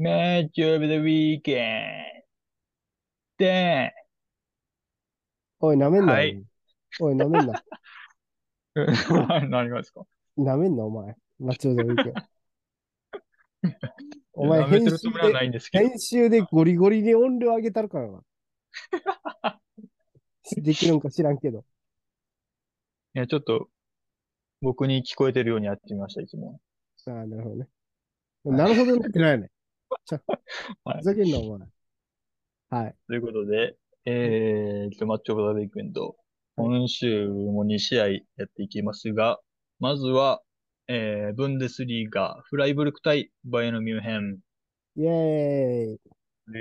Match of the weekend. で、おい、舐めんなよ。はいおい、舐めんな。何がですか？舐めんな、お前。マッチョでいいけど。お前、編集で。編集でゴリゴリに音量上げたるからな。できるんか知らんけど。いや、ちょっと、僕に聞こえてるようにやってみました、いつも。ああ、なるほどね。なるほどねってないね。はいふざけんな、お前。はい。ということで、えーと、マッチオブザウィークエンド。今週も2試合やっていきますが、まずは、えー、ブンデスリーガ、フライブルク対バイエルンミュンヘン。イェーイ。え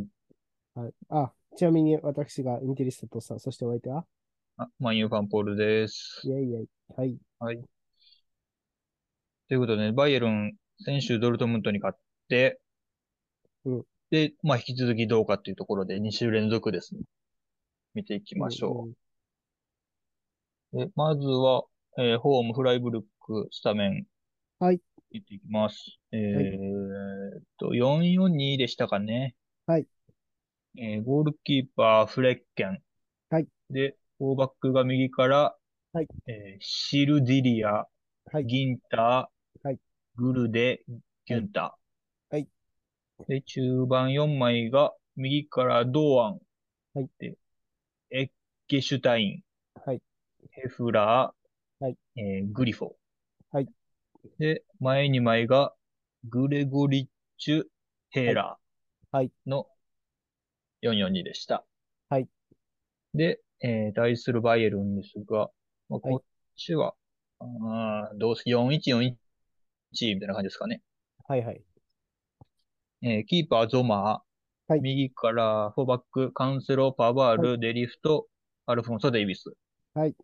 ーはい。あ、ちなみに私がインテリストとさん、そしてお相手は？あマンユーファンポールです。イェイイェイ。はい。はい。ということでね、バイエルン、先週ドルトムントに勝って、うんで、まあ引き続きどうかっていうところで2週連続ですね。見ていきましょうん。う。で、まずは、えーホームフライブルクスタメン。はい。見ていきます。えーっと、442でしたかね。はい。えーゴールキーパー、フレッケン。はい。で、フォーバックが右から、はい。えーシルディリア、はい。ギンター、はいグルデ、ギュンタ。で、中盤4枚が、右から堂安。はい。で、エッゲシュタイン、はい。ヘフラー、はい。えーグリフォー。はい。で、前2枚が、グレゴリッチュ、ヘーラー。はい。の442でした。はい。で、えー対するバイエルンですが、まあ、はいこっちは、あーどうす、4141みたいな感じですかね。はいはい。えーキーパー、ゾマー。はい右から、フォーバック、カンセロ、パワール、デリフト、アルフォンソ、デイビス。はい。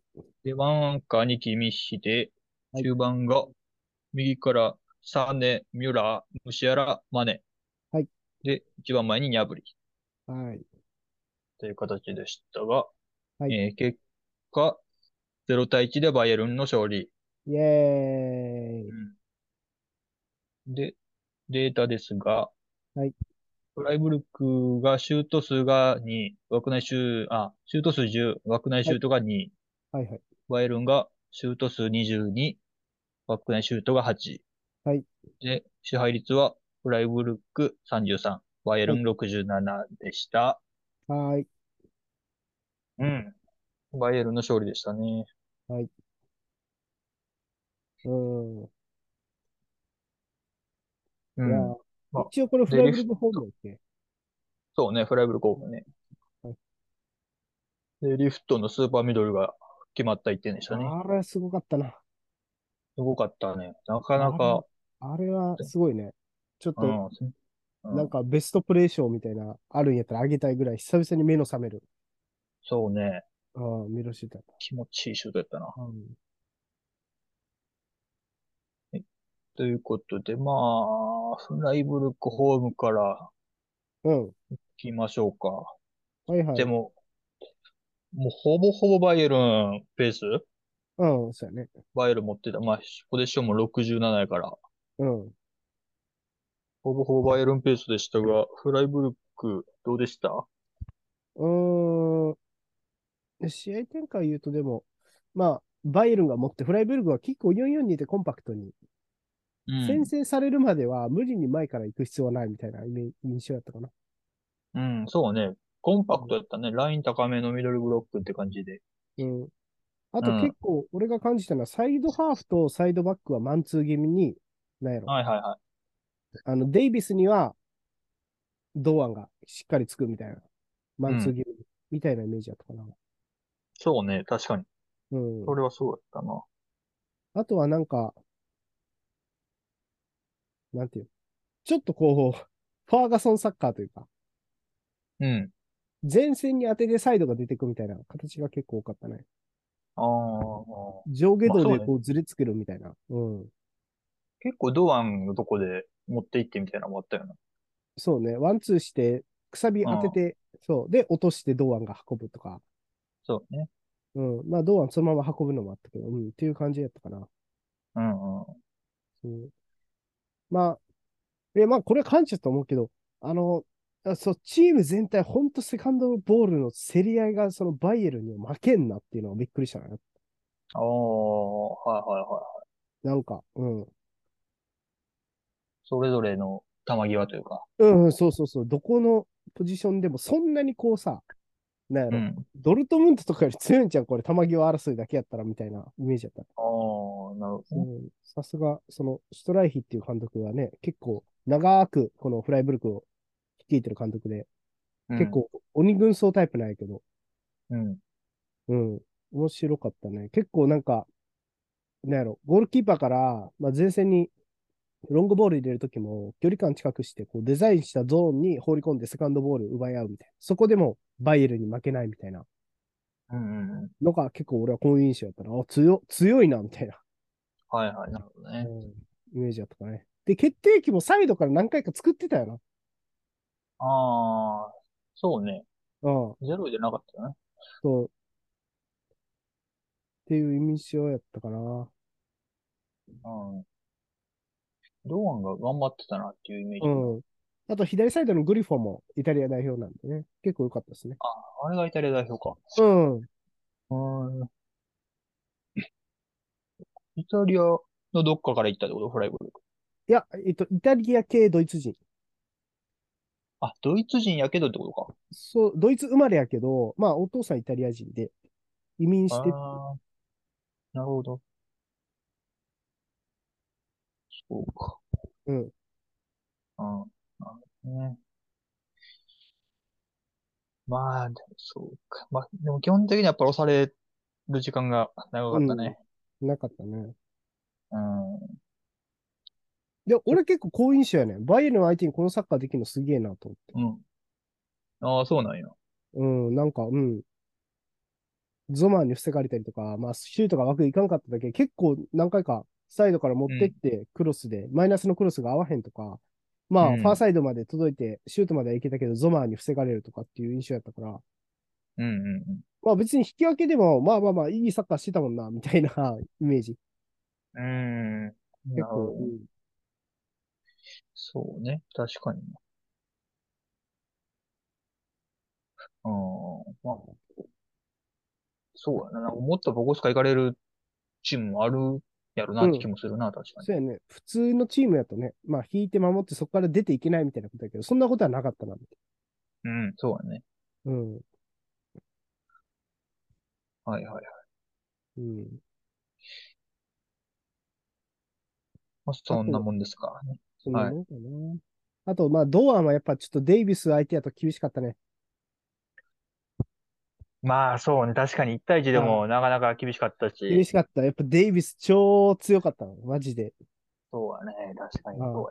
で、ワンアンカーにキミッシで、はい中盤が、右から、サーネ、ミュラー、ムシアラ、マネ。はい。で、一番前にニャブリ。はい。という形でしたが、はいえー結果、0対1でバイエルンの勝利。イェーイ。で、データですが、はい。フライブルクがシュート数が2、枠内シュー、あ、シュート数10、枠内シュートが2、はいはい。バイエルンがシュート数22、枠内シュートが8。はい。で、支配率はフライブルク33、バイエルン67でした。はーい。うん。バイエルンの勝利でしたね。うん。うん。いやまあ一応これフライブルクホームだっけ？そうね、フライブルクオープンね。はいで、リフトのスーパーミドルが決まった一点でしたね。あれすごかったな。すごかったね。なかなか、あれはすごいね。ちょっと、うん。うんなんかベストプレー賞みたいな、あるんやったらあげたいぐらい、久々に目の覚める。そうね。うん、見ろしてた。気持ちいいシュートやったな。うん。ということで、まあ、フライブルクホームからうん。行きましょうか。はいはい。でも、もうほぼほぼバイエルンペース？うん、そうやね。バイエルン持ってた。まあ、ポゼッションも67やから、うん。ほぼほぼバイエルンペースでしたが、フライブルクどうでした？うーん。試合展開言うとでも、まあ、バイエルンが持って、フライブルクは結構4-4-2でコンパクトに、うん先。制されるまでは無理に前から行く必要はないみたいなイメ印象だったかな。うん、そうね。コンパクトやったね。ライン高めのミドルブロックって感じで。うん。あとうん結構、俺が感じたのは、サイドハーフとサイドバックはマンツー気味に、なんやろ。はいはいはあの、デイビスには、堂安がしっかりつくみたいな。マンツー気味、みたいなイメージだったかな。い。そうね。確かに。うん。それはそうだったな。あとはなんか、なんていうの？ちょっとこう、ファーガソンサッカーというか、うん。前線に当ててサイドが出てくみたいな形が結構多かったね。ああ、上下動まあそうねでこうずれつけるみたいな。うん。結構堂安のとこで持って行ってみたいなのもあったよな。そうね。ワンツーして、くさび当てて、そう。で、落として堂安が運ぶとか。そうね。うん。まあ、堂安そのまま運ぶのもあったけど、うん。っていう感じやったかな。うんうん。うん。まあ、え、まあ、これは感謝と思うけど、あの、あそう、チーム全体、本当セカンドボールの競り合いが、そのバイエルンには負けんなっていうのがびっくりしたな。おー、はいはいはい。なんか、うん。それぞれの球際というか。うん、うんそうそうそう。どこのポジションでも、そんなにこうさ、なんやろ、うん。ドルトムントとかより強いんちゃう？これ、球際争いだけやったらみたいなイメージやった。あー、なるほどね。うんさすが、その、シュトライヒっていう監督はね、結構、長く、このフライブルクを率いてる監督で、うん結。構、鬼軍曹タイプなんやけど、うん。うん、面白かったね。結構なんか、なんやろ、ゴールキーパーから、まあ、前線にロングボール入れるときも、距離感近くして、こう、デザインしたゾーンに放り込んで、セカンドボール奪い合うみたいな。そこでも、バイエルに負けないみたいなうんうんうん。のが、結構俺はこういう印象やったら、あ、強、強いな、みたいな、はいはい、なるほどね。イメージやったかね。で、決定機もサイドから何回か作ってたよな。あー、そうね。うん。ゼロじゃなかったよね。そう。っていう印象やったかな。うん。堂安が頑張ってたなっていうイメージ。うん。あと、左サイドのグリフォンもイタリア代表なんでね。結構良かったですね。あれがイタリア代表か。うん。うん。イタリアのどっかから行ったってこと？フライブルク。いや、えっと、イタリア系ドイツ人。あ、ドイツ人やけどってことか。そう、ドイツ生まれやけど、まあ、お父さんイタリア人で、移民して、ああ、なるほど。そうか。うん。うん。なるほどね。まあ、でもそうか。まあ、でも基本的にやっぱ押される時間が長かったね。なかったね。うん。で、俺結構好印象やねん。バイエルン相手にこのサッカーできるのすげえなと思って。うん。ああ、そうなんや。うん、なんか、うん。ゾマーに防がれたりとか、まあ、シュートが枠いかんかっただけ、結構何回かサイドから持ってって、クロスで、マイナスのクロスが合わへんとか、まあ、うんファーサイドまで届いて、シュートまではいけたけど、ゾマーに防がれるとかっていう印象やったから、うんうんうん。まあ別に引き分けでも、まあまあまあ、いいサッカーしてたもんな、みたいなイメージ。うーん。な結構、うんそうね。確かに。うん。まあ、そうやな。なんかもっとボコスカ行かれるチームもあるやろなって気もするな、確かに。そうやね。普通のチームやとね、まあ引いて守ってそこから出ていけないみたいなことやけど、そんなことはなかったな、うん、そうやね。な。うん。はいはいはい。うん。まあ、そんなもんですからね。そんなもんかな。あと、まあ、堂安はやっぱちょっとデイビス相手やと厳しかったね。まあ、そうね。確かに1対1でもなかなか厳しかったし、厳しかった。やっぱデイビス超強かったの。マジで。そうやね。確かにそ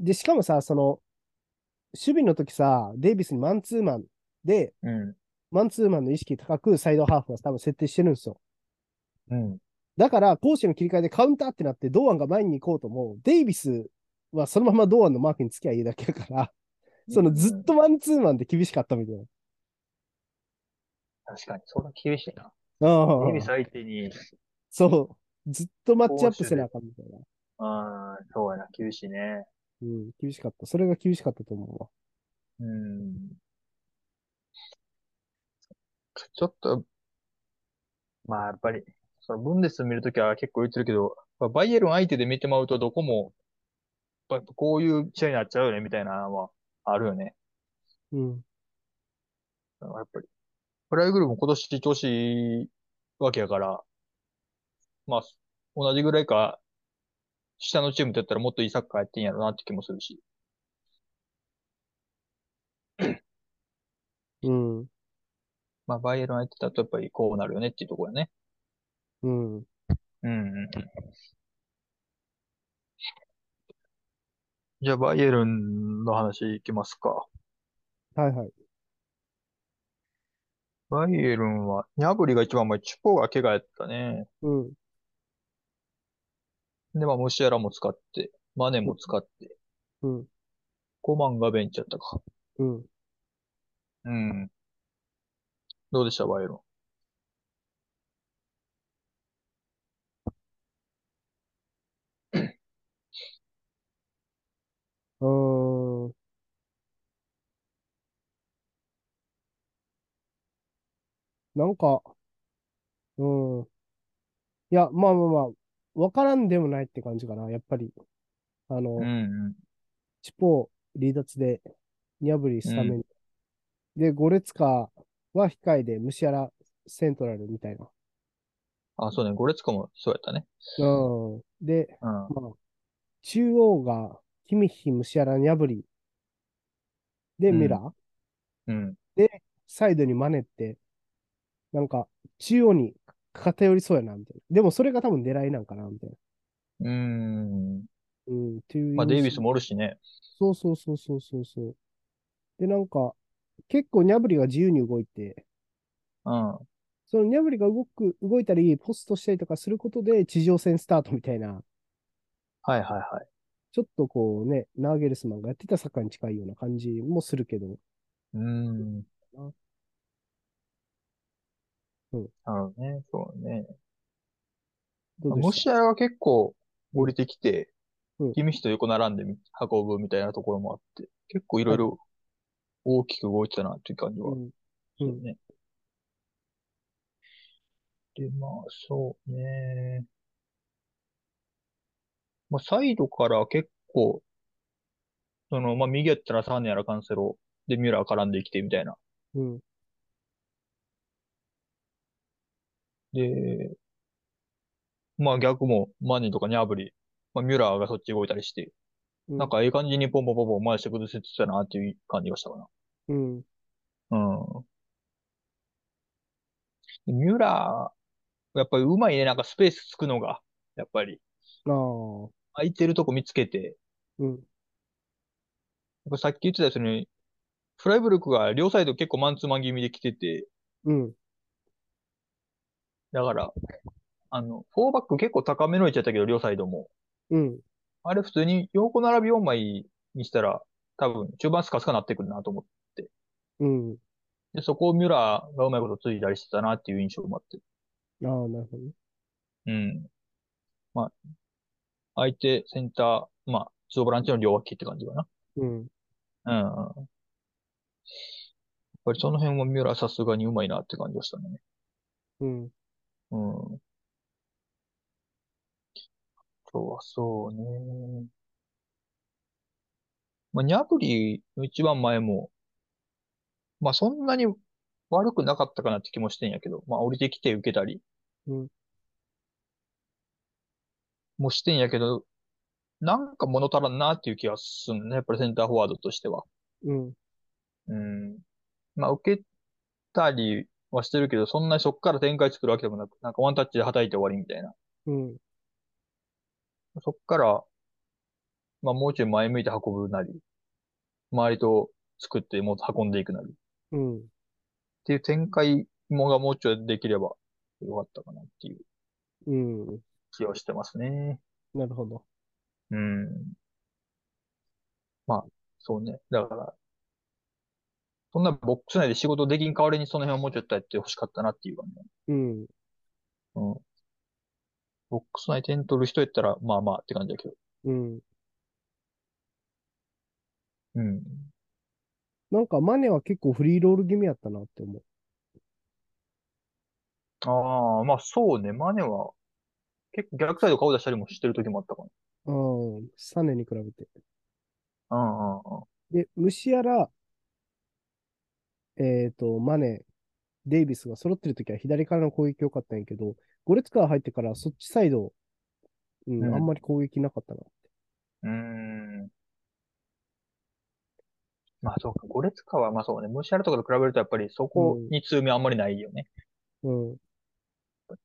うで、しかもさ、その、守備の時さ、デイビスにマンツーマンで、やな。マンツーマンの意識高くサイドハーフは多分設定してるんですよ。うん。うん。だから、攻守の切り替えでカウンターってなって、堂安が前に行こうとも、デイビスはそのまま堂安のマークに付きゃいいだけだから、そのずっとマンツーマンで厳しかったみたいな。確かに、それは厳しいな。ああス相手に、そう。ずっとマッチアップせなあかんみたいな。ああ、そうやな。厳しいね。うん、厳しかった。それが厳しかったと思うわ。うん。ちょっと、まあやっぱり、そのブンデス見るときは結構言ってるけど、まあバイエルン相手で見てまうとどこも、やっぱこういう試合になっちゃうよね、みたいなのはあるよね。うん。やっぱり。フライブルーも今年調子いいわけやから、まあ、同じぐらいか、下のチームとやったらもっといいサッカーやってんやろなって気もするし。うん。まあ、バイエルン相手だとやっぱりこうなるよねっていうところやね。うん。うんうんうん。じゃあ、バイエルンの話いきますか。はいはい。バイエルンは、ニャブリが一番前、チュポが怪我やったね。うん。で、まあ、ムシアラも使って、マネも使って、うん。コマンがベンチやったか。うん。うん。どうでした、バイエルン？なんか、うん。いや、まあまあまあ、わからんでもないって感じかな。やっぱり、あうの、ん、チポ離脱で、ニャブリうん、うん。スタメン。で、ゴレツカは控えで、ムシアラセントラルみたいな。あ、そうね。ゴレツカもそうやったね。うん。で、うん、まあ、中央が、キミッヒ、ムシアラ、ニャブリ。で、うん、ミラー。うん、で、サイドにマネって、なんか、中央に偏りそうやな、みたいな。でも、それが多分狙いなんかな、みたいな。うーん。うん、っていうまあ、デイビス。もおるしね。そうそうそうそうそうそう。で、なんか、結構ニャブリが自由に動いて、うん。はそのニャブリが動く、動いたり、ポストしたりとかすることで、地上戦スタートみたいな、いはいはい。ちょっとこうね、ナーゲルスマンがやってたサッカーに近いような感じもするけど、うーん。なうん、なるほどね。そうね。どうでした？ムシアラが結構うん、降りてきて、うん、キミヒと横並んで運ぶみたいなところもあって、結構いろはい、いろ大きく動いてたなっていう感じはうん、うね。で、まあ、そうね。まあ、サイドから結構、その、まあ、右やったらサーネやらカンセロ、で、ミュラー絡んできてみたいな。うん、で、まあ逆も、マニとかニャブリ、まあ、ミュラーがそっち動いたりして、うん、なんかいい感じにポンポンポンポン回して崩せてたなっていう感じがしたかな。うん、うん。でミュラー、やっぱりうまいね。なんかスペースつくのが、やっぱり。ああ、空いてるとこ見つけて、うん、やっぱさっき言ってたように、フライブルクが両サイド結構マンツーマン気味で来てて、うん、だから、あの、フォーバック結構高めの位置やったけど、両サイドも。うん、あれ普通に横並び4枚にしたら、多分中盤スカスカなってくるなと思って。うん、で、そこをミュラーがうまいことついたりしてたなっていう印象もあって。ああ、なるほどね。うん。まあ、相手、センター、まあ、ツーボランチの両脇って感じかな。うん、うん。やっぱりその辺はミュラーさすがにうまいなって感じがしたね。うん、うん。そうはそうね。まあ、ニャブリの一番前も、まあそんなに悪くなかったかなって気もしてんやけど、まあ降りてきて受けたりうん、もしてんやけど、なんか物足らんなっていう気がするね。やっぱりセンターフォワードとしては。うん、うん。まあ受けたりはしてるけど、そんなにそっから展開作るわけでもなく、なんかワンタッチで叩いて終わりみたいな。うん、そっから、まあもうちょい前向いて運ぶなり、周りと作ってもっと運んでいくなり。っうん、ていう展開もがもうちょいできればよかったかなっていううん、気はしてますね。なるほど。うん。まあ、そうね。だから、そんなボックス内で仕事できん代わりにその辺をもうちょっとやってほしかったなっていうかね。うん、うん。ボックス内点取る人やったら、まあまあって感じだけど。うん。うん。なんかマネは結構フリーロール気味やったなって思ああ、まあそうね。マネは結構逆サイド顔出したりもしてる時もあったかう。うん、サネに比べて。な。うんうんうん。で、ムシアラ、えっと、マネ、デイビスが揃ってる時は左からの攻撃良かったんやけど、ゴレツカー入ってからそっちサイド、うん、あんうん。まり攻撃なかったな。うーん。まあそうか。ゴレツカはまあそうね。ムシアラとかと比べるとやっぱりそこうん、に強みあんまりないよね。うん、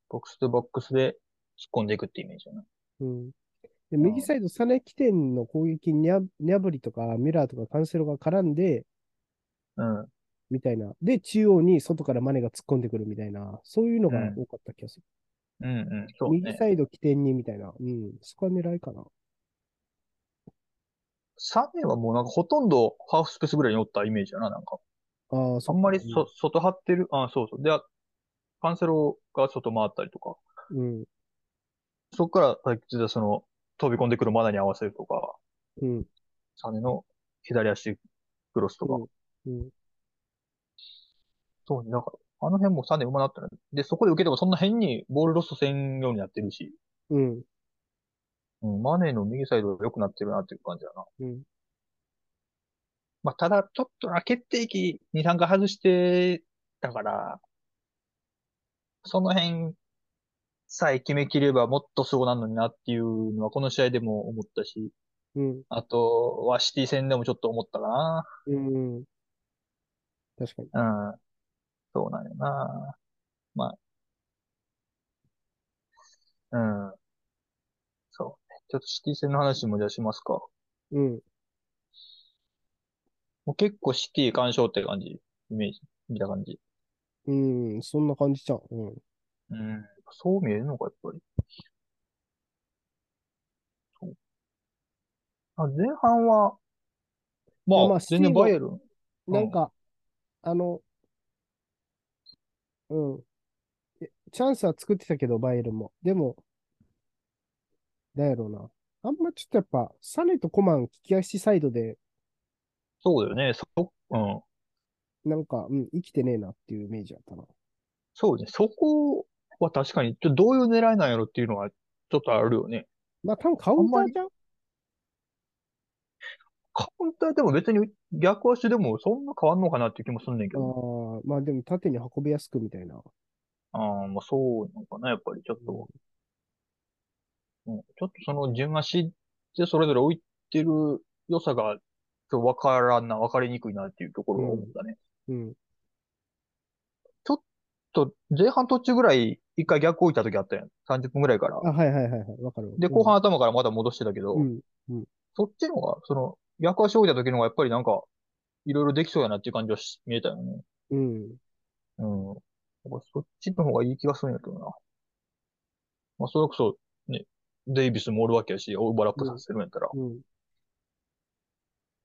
ボックスとボックスで突っ込んでいくってイメージだな。うん。で、右サイド、サネ起点の攻撃にニャブリとかミラーとかカンセロが絡んで、うん。うん。みたいな。で、中央に外からマネが突っ込んでくるみたいな、そういうのうん。が多かった気がする。うん。うん。そうね。右サイド起点にみたいな。うん。そこは狙いかな。サネはもうなんかほとんどハーフスペースぐらいにおったイメージやな、なんか。ああ、そあん。まりそ、外張ってる？あ、そうそう。で、カンセロが外回ったりとか。うん。そこからさっき言ったその飛び込んでくるマナに合わせるとか、うん。サネの左足クロスとか。うん。うん。そうね。なんか、あの辺もサネ上手くなったね。で、そこで受けてもそんな変にボールロストせんようになってるし、うん。うん、マネの右サイド良くなってるなっていう感じだな。うん。まあ、ただ、ちょっとな、決定機2、3回外してたから、その辺さえ決めきればもっとすごなるのになっていうのはこの試合でも思ったし、うん。あとはシティ戦でもちょっと思ったかな。うん。確かに。うん。そうなんよな。まあ、うん。そうね。ちょっとシティ戦の話もじゃあしますか。うん。もう結構シティ干渉って感じ？イメージ。見た感じ。うん。そんな感じじゃん。うん。うん。そう見えるのか、やっぱり。そう。あ、前半は、まあ、まあ全然バイエルン。なんか、あの、うん。えチャンスは作ってたけど、バイエルンも。でも、なんやろうな。あんまちょっとやっぱ、サネとコマン利き足サイドで、そうだよね。そ、うん。なんか、うん、生きてねえなっていうイメージだったな。そうね。そこは確かに、ちょっとどういう狙いなんやろっていうのは、ちょっとあるよね。まあ、多分カウンターじゃん？カウンターでも別に逆足でもそんな変わんのかなっていう気もすんねんけど。ああ、まあでも縦に運びやすくみたいな。ああ、まあそうなのかな、やっぱりちょっと。うん、ちょっとその順足でそれぞれ置いてる良さが、ちょっとわからんな、わかりにくいなっていうところを思ったね。うん。と、前半途中ぐらい、一回逆置いた時あったやん。30分ぐらいから。あ、はいはいはいはい。わかる。で、後半頭からまた戻してたけど、うん。そっちのが、その、逆足置いた時の方がやっぱりなんか、いろいろできそうやなっていう感じはし見えたよね。うん。うん。なんかそっちの方がいい気がするんやけどな。まあ、それこそ、ね、デイビスもおるわけやし、オーバーラップさせるんやったら、うん。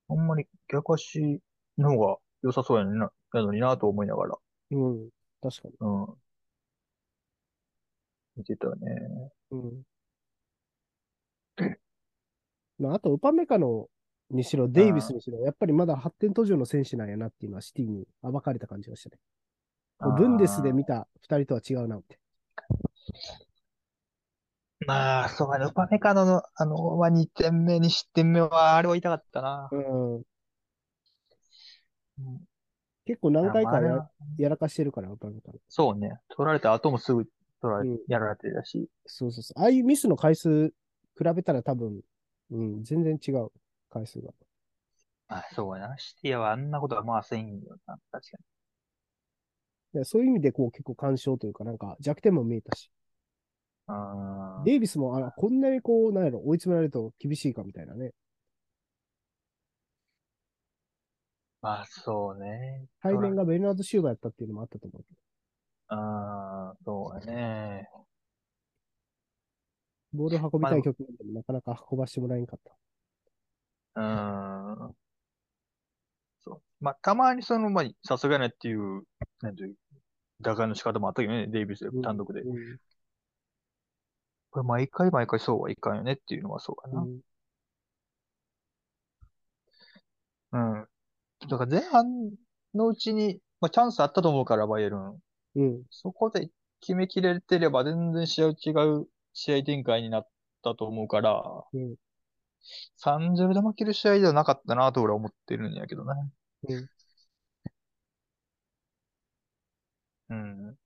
あんまり逆足の方が良さそうやのにな、やのになと思いながら、うん。確かに。うん。見てたよね。うん。まあ、あと、ウパメカのにしろ、デイビスにしろ、やっぱりまだ発展途上の選手なんやなっていうのはシティに暴かれた感じがしたね。ブンデスで見た二人とは違うなって。まあ、そうやね。ウパメカノの、あの、まあ、2点目、2失点目は、あれは痛かったな。うん。うん結構何回かややらかしてるから、ウパメカの。そうね。取られた後もすぐ取られうん、やられてたし。そうそうそう。ああいうミスの回数比べたら多分、うん、全然違う回数が。まあ、そうやな。シティはあんなことはまあせんよな。確かでそういう意味で、こう結構干渉というか、なんか弱点も見えたし。に。うん。デイビスも、あら、こんなにこう、なんやろ、追い詰められると厳しいかみたいなね。まあ、そうね。背面がベルナード・シューバーやったっていうのもあったと思うけど。ああ、そうやね。ボールを運びたい局面でもなかなか運ばしてもらえんかった。うーん。そう。まあ、たまにその、まあ、さすがねっていう、なんていう、打開の仕方もあったけどね、デイビス単独で。うんこれ毎回毎回そうはいかんよねっていうのはそうかな。うんうん。だから前半のうちに、まあ、チャンスあったと思うから、バイエルン。うん。そこで決めきれてれば全然試合違う試合展開になったと思うから、うん。3-0で負ける試合ではなかったなと俺は思ってるんやけどね。うん。うん。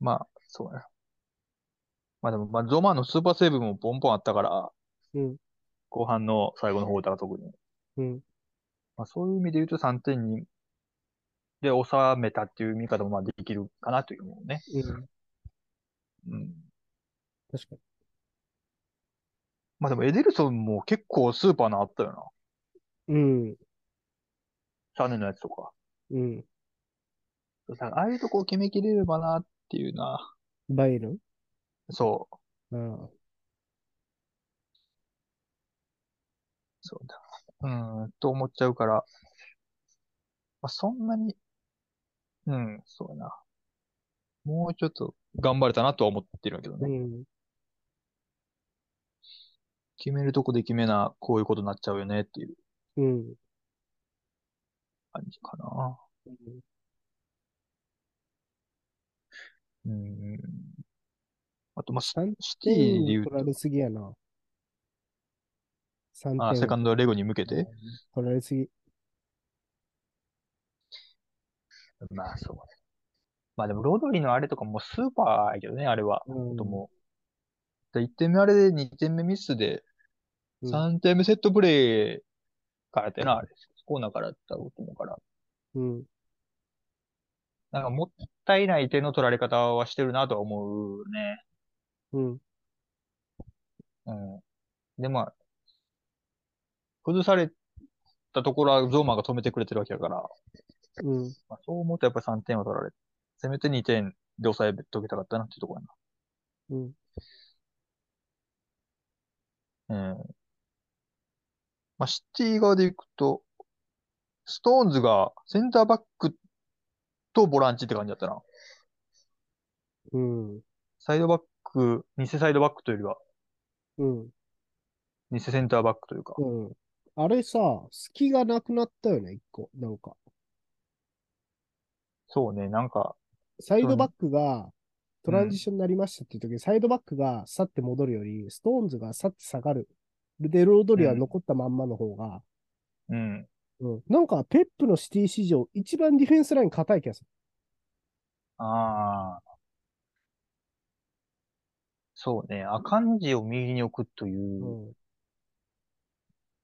まあ、そうやな。まあでも、まあ、ゾマのスーパーセーブもポンポンあったから、うん。後半の最後の方だ特に。うん。まあそういう意味で言うと3点に、で収めたっていう見方もまあできるかなというもね。うん。うん。確かに。まあでもエデルソンも結構スーパーなあったよな。うん。シャネのやつとか。うん。さああいうとこを決めきれればなっていうな。バイエルン？そう。ああ。そうだ。うーん、と思っちゃうから。まあ、そんなに、うん、そうやな。もうちょっと頑張れたなとは思ってるんだけどうね。ん。決めるとこで決めな、こういうことになっちゃうよねっていううん。感じかな。うんうん。あと、まあ、シ3シティで点言取られすぎやな。3あ、点セカンドレゴに向けて？取られすぎ。まあ、そうね。まあでも、ロドリのあれとかもスーパーやけどね、あれは。うんともう。1点目あれで2点目ミスで、うん3点目セットプレーからやってな、あれ。コーナーからやったと思うから。うん。なんかもったいない点の取られ方はしてるなとは思うね。うん。うん。で、まあ、崩されたところはゾーマが止めてくれてるわけだから、うん。まあ、そう思うとやっぱり3点は取られせめて2点で抑えとけたかったなっていうところうん。やな。うん。まあ、シティ側でいくと、ストーンズがセンターバックとボランチって感じだったな。うん。サイドバック、偽サイドバックというようん。りは、偽センターバックというか。うん。あれさ、隙がなくなったよね、一個。なんか。そうね、なんか、サイドバックがトランジションになりましたっていう時に、サイドバックが去って戻るより、ストーンズが去って下がる。で、ロードリは残ったまんまの方が、うん。うん。なんか、ペップのシティ史上、一番ディフェンスライン硬い気がする。ああ。そうね、アカンジを右に置くといううん。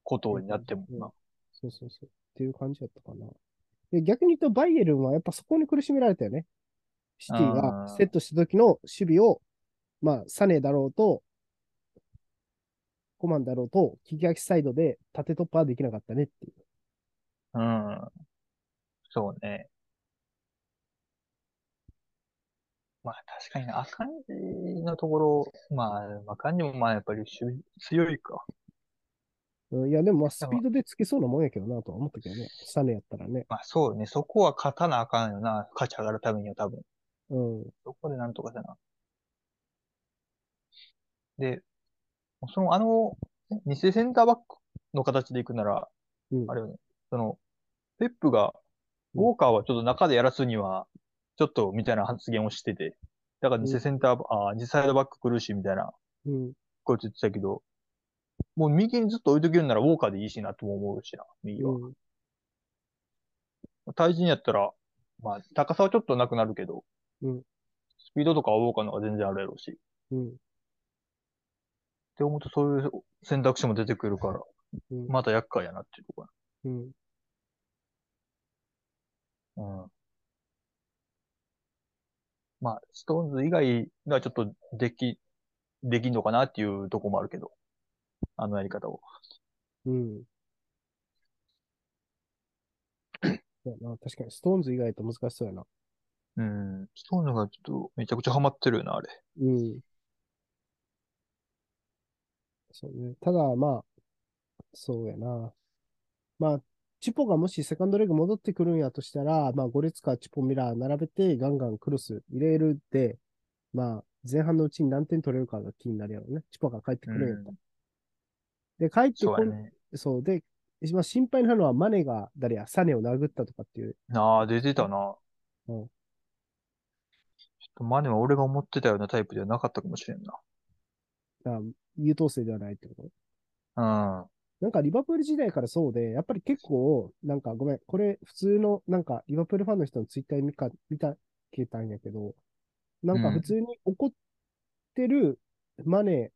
ことになってもうんな。そうそうそう。っていう感じだったかな。で、逆に言うと、バイエルンはやっぱそこに苦しめられたよね。シティがセットした時の守備を、まあ、サネだろうと、コマンだろうと、利き足サイドで縦突破はできなかったねっていう。うん。そうね。まあ確かにな、アカンジのところ、まあ、アカンジもまあやっぱり守備強いか。うんいや、でもまあ、スピードでつけそうなもんやけどなとは思ったけどね。サネやったらね。まあそうね、そこは勝たなあかんよな、勝ち上がるためには多分。うん。そこでなんとかせな。で、その、あの、偽センターバックの形でいくなら、うんあれよね、その、ペップが、うんウォーカーはちょっと中でやらすには、ちょっとみたいな発言をしてて、だから偽センター、あ、偽サイドバック苦しいみたいなうん。こと言ってたけど、もう右にずっと置いとけるならウォーカーでいいしなとも思うしな、右は。うん。対人やったら、まあ、高さはちょっとなくなるけど、うんスピードとかはウォーカーの方が全然あるやろうし。っうん。て思うとそういう選択肢も出てくるから、うん。また厄介やなっていうとこうん。うん。まあ、ストーンズ以外がちょっとでき、できんのかなっていうとこもあるけど、あのやり方を。うん。そうやな確かに、ストーンズ以外と難しそうやな。うん。ストーンズがちょっとめちゃくちゃハマってるよな、あれ。うん。そうね。ただ、まあ、そうやな。まあ、チュポがもしセカンドレグ戻ってくるんやとしたら、まあ、ゴレツカ、チュポ、ミュラー並べてガンガンクロス入れるって、まあ、前半のうちに何点取れるかが気になるやろうね。チュポが帰ってくるんやったら。で、帰ってこん、そうやね。そう。で、一番心配なのはマネが誰や、サネを殴ったとかっていう。ああ、出てたな。うんマネは俺が思ってたようなタイプではなかったかもしれんな。あ優等生ではないってこと？うん。なんかリバプール時代からそうで、やっぱり結構、なんかごめん、これ普通の、なんかリバプールファンの人のツイッター見か見たけたんやけど、なんか普通に怒ってるマネ、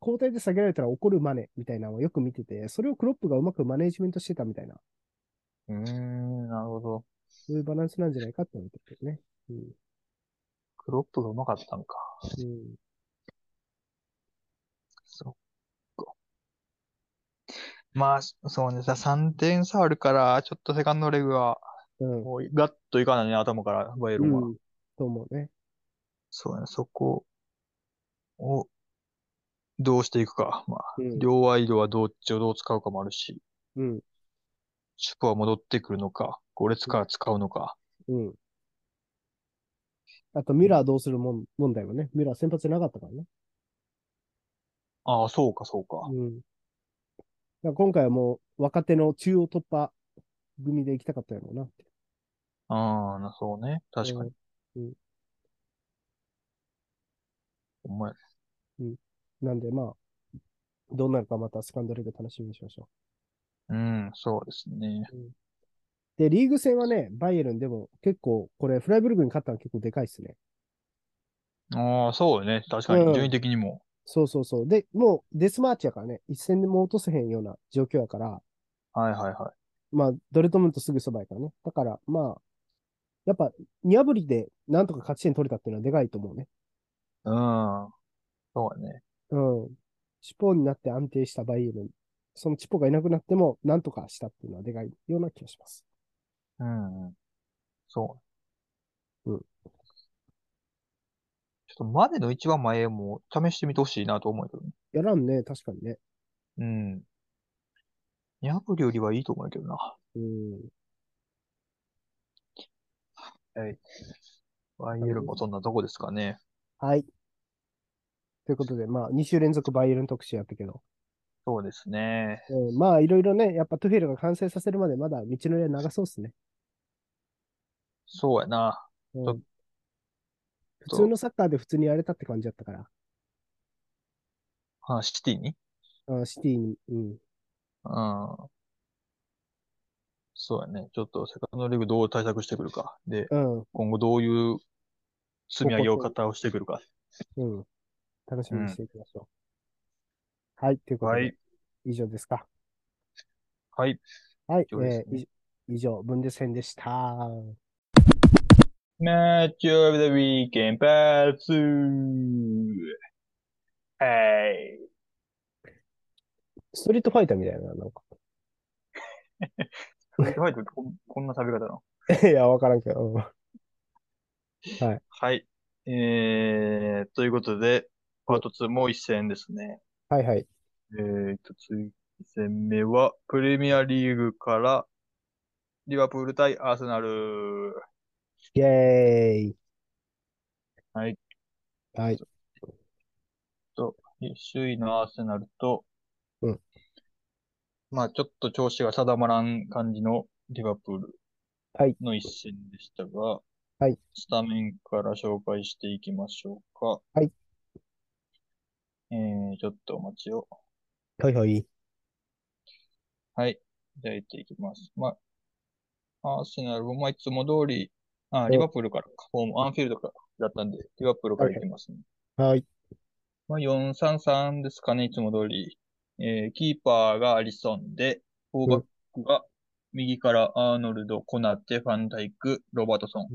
交代で下げられたら怒るマネみたいなのをよく見てて、それをクロップがうまくマネージメントしてたみたいな、うーん、なるほど。そういうバランスなんじゃないかって思ってるけどね。うん。クロップがうまかったんか。うん。そっか。まあ、そうね、さ、3点差あるから、ちょっとセカンドレグは、うん。もうガッといかないね、頭から、バイエルンは。うん。と思うね。そうね、そこを、どうしていくか。まあ、うん両ワイドはどっちをどう使うかもあるし、うん。シュポは戻ってくるのか、ゴレツカー使うのか。うん。あと、ミラーどうするもん問題はね。ミラー先発じゃなかったからね。ああ、そうか、そうか。うん。だから今回はもう若手の中央突破組で行きたかったやろうなって。ああ、なそうね。確かに。うん。ほんまやなんで、まあ、どうなるかまたスカンドリーグ楽しみにしましょうん、そうですね。う。で、リーグ戦はね、バイエルンでも結構、これ、フライブルグに勝ったのは結構でかいですね。ああ、そうよね。確かうんに、順位的にも。そうそうそう。で、もうデスマーチやからね、一戦でも落とせへんような状況やから、はいはいはい。まあ、ドルトムントすぐそばやからね。だから、まあ、やっぱ、ニャブリでなんとか勝ち点取れたっていうのはでかいと思うね。うん。そうやね。うん。チポになって安定したバイエルン。そのチポがいなくなっても、なんとかしたっていうのはでかいような気がします。うん、うん。そう。うんちょっとマネの一番前も試してみてほしいなと思うけどね。やらんね、確かにね。うん。ニャブリよりはいいと思うけどな。うん。はい。バイエルンもそんなとこですかね。はい。ということで、まあ、2週連続バイエルン特集やったけど、そうですね。うん、まあ、いろいろね、やっぱトゥフェルが完成させるまでまだ道のりは長そうっすね。そうやな。うんと普通のサッカーで普通にやれたって感じだったから、あ、シティに？あシティに、うん。うん。そうやね。ちょっとセカンドリーグどう対策してくるか。で、うん。今後どういう積み上げを方をしてくるか。うん。楽しみにしていきましょう。はい。ということで、はい。以上ですか。はい。はい。ねえーい以上、分裂編でした。Match of the weekend part 2. はい。ストリートファイターみたいな、なんか。ストリートファイトってこん こんな食べ方なの？いや、わからんけど。うんはい。えー、ということで、パート2もう一戦ですね。はいはい。えーと、次、一戦目は、プレミアリーグから、リバプール対アーセナル。イェーイ。はい。はい。と、首位のアーセナルと、うんまあ、ちょっと調子が定まらん感じのリバプールはいの一戦でしたが、はいスタメンから紹介していきましょうか。はい。えー、ちょっとお待ちを。はいはい。はい。じゃあ、行っていきます。まあ、アーセナルも、まあ、いつも通り、あ、んリバプールからか、ホーム、アンフィールドからだったんで、リバプールから行きますね。はい。まあ、4-3-3ですかね、いつも通り。えー、キーパーがアリソンで、フォーバックが右からアーノルド、コナテ、ファンダイク、ロバートソン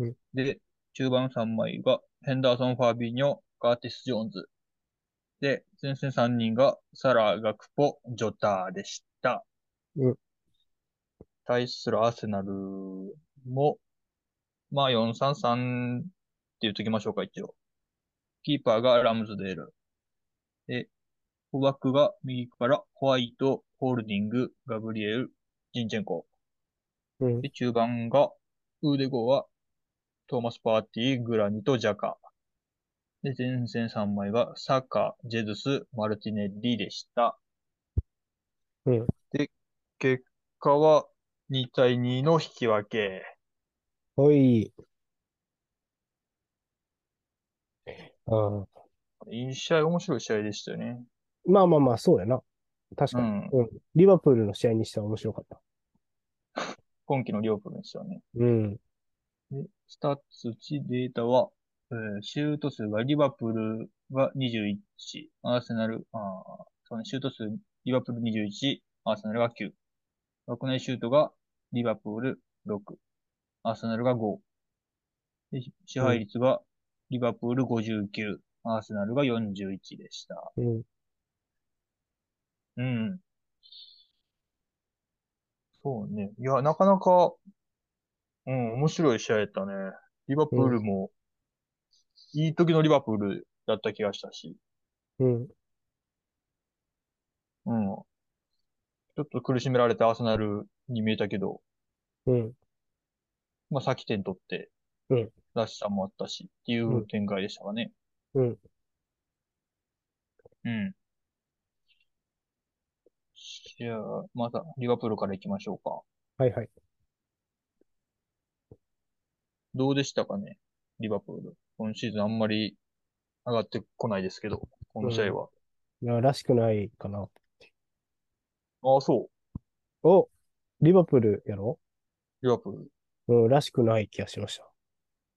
うん。で、中盤3枚がヘンダーソン、ファービーニョ、ガーティス・ジョーンズ。で、前線3人がサラ、ガクポ、ジョターでした。うん対するアーセナルも、まあ4-3-3って言っときましょうか、一応。キーパーがラムズデール。で、フォーバックが右からホワイト、ホールディング、ガブリエル、ジンチェンコ。うん。で、中盤が、ウーデゴは、トーマス・パーティー、グラニとジャカ。で、前線3枚が、サカ、ジェズス、マルティネッリでした。うん。で、結果は、2対2の引き分け。ほい。あいい試合、面白い試合でしたよね。まあまあまあ、そうやな。確かに。うんうん。リバプールの試合にしては面白かった。今季のリオプルですよね。うん。で、スタッツ値データは、えーシュート数がリバプールが21、アーセナル、あーそうね、シュート数、リバプール21、アーセナルが9。枠内シュートがリバプール6、アーセナルが5。で支配率がリバプール59、アーセナルが41でした。うん。うん。そうね。いや、なかなか、うん、面白い試合やったね。リバプールも、いい時のリバプールだった気がしたし、うん。うん。ちょっと苦しめられたアーセナルに見えたけど、うん。まあ、先点取ってうん、らしさもあったし、っていううん展開でしたかね。うん。うん。じゃあ、また、リバプールから行きましょうか。はいはい。どうでしたかねリバプール。今シーズンあんまり上がってこないですけど、この試合は。いや、らしくないかな。ああ、そお、リバプールやろ？う。リバプール。うん、らしくない気がしました。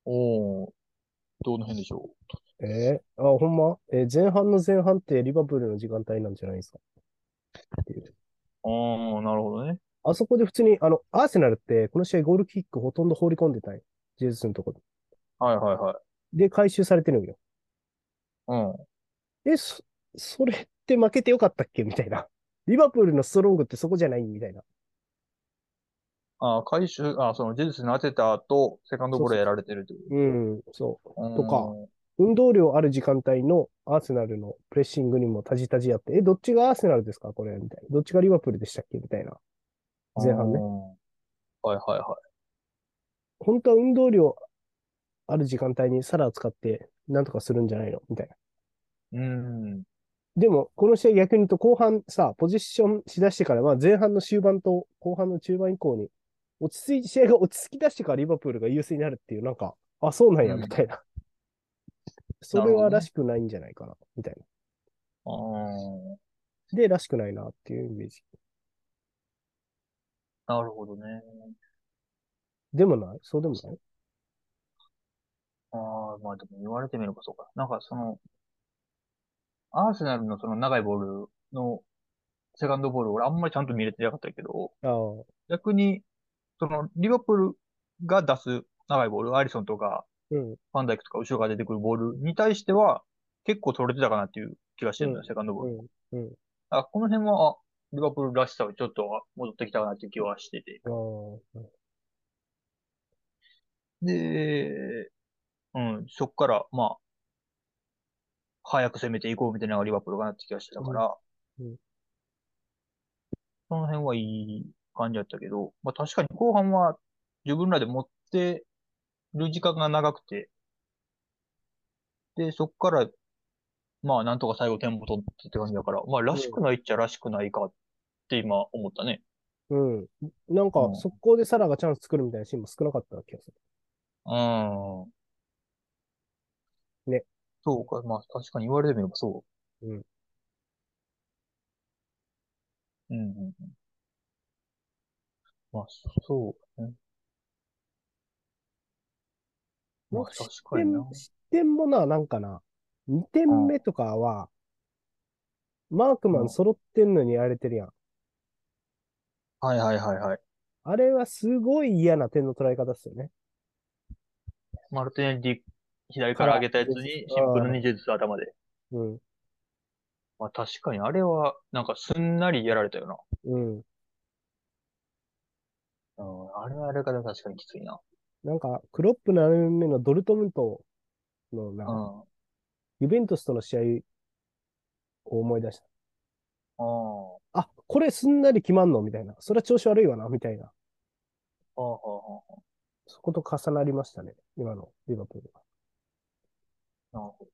おー、どの辺でしょえー、あ、ほんま？えー前半の前半ってリバプールの時間帯なんじゃないですか？っていうう。ああ、なるほどね。あそこで普通に、あの、アーセナルって、この試合ゴールキックほとんど放り込んでたんよジェズスのとこで。はいはいはい。で、回収されてるんよ。うん。え、そ、それって負けてよかったっけ？みたいな。リバプールのストロングってそこじゃない？みたいな。ああ、回収、ああ、その、ジェズスに当てた後、セカンドボールやられてるってこうん、そう。と。とか運動量ある時間帯のアーセナルのプレッシングにもタジタジやって、え、どっちがアーセナルですか？これみたいな。どっちがリバプールでしたっけ？みたいな。前半ねうんはいはいは本当は運動量ある時間帯にサラを使ってなんとかするんじゃないの？みたいな。い。うん。でも、この試合逆に言うと後半さ、ポジションしだしてから、まあ前半の終盤と後半の中盤以降に、落ち着い、試合が落ち着き出してからリバプールが優勢になるっていう、なんか、あ、そうなんや、うんみたいな。それはらしくないんじゃないかな、みたいああ、な。で、らしくないなっていうイメージ。なるほどね。でもない？そうでもない？ああ、まあでも言われてみればそうか。なんかその、アーセナルのその長いボールのセカンドボール、俺あんまりちゃんと見れてなかったけど、ああ、逆に、その、リバプールが出す長いボール、アリソンとか、うん、ファンダイクとか後ろから出てくるボールに対しては、結構取れてたかなっていう気がしてるんだよ、うんセカンドボール。うん、うん。あ、この辺は、あ、リバプールらしさはちょっと戻ってきたかなっていう気はしてて。ああ、で、うん、そっから、まあ、早く攻めていこうみたいなのがリバプールかなって気がしてたから、うんうんその辺はいい感じだったけど、まあ確かに後半は自分らで持ってる時間が長くて、で、そっから、まあなんとか最後点も取ってって感じだから、まあらしくないっちゃらしくないかって今思ったね。うん。なんかう、ん速攻でサラがチャンス作るみたいなシーンも少なかった気がする。うん。ね。そうか、まあ確かに言われてみればそう。うん。うんうんうん。まあ、そうね。まあ確かにな。点、失点もな、なんかな、2点目とかは、マークマン揃ってんのにやれてるやん。はいはいはいはい。あれはすごい嫌な点の捉え方ですよね。マルティネリ左から上げたやつにシンプルにジェズス頭で。うん。まあ確かにあれはなんかすんなりやられたよな。うん。うん、あれはあれから確かにきついな。なんか、クロップ7年目のドルトムントのな、うん。あユベントスとの試合を思い出した。あ。あ、これすんなり決まんのみたいな。それは調子悪いわなみたいな。はあはあはあ。そこと重なりましたね。今のリバプールなるほ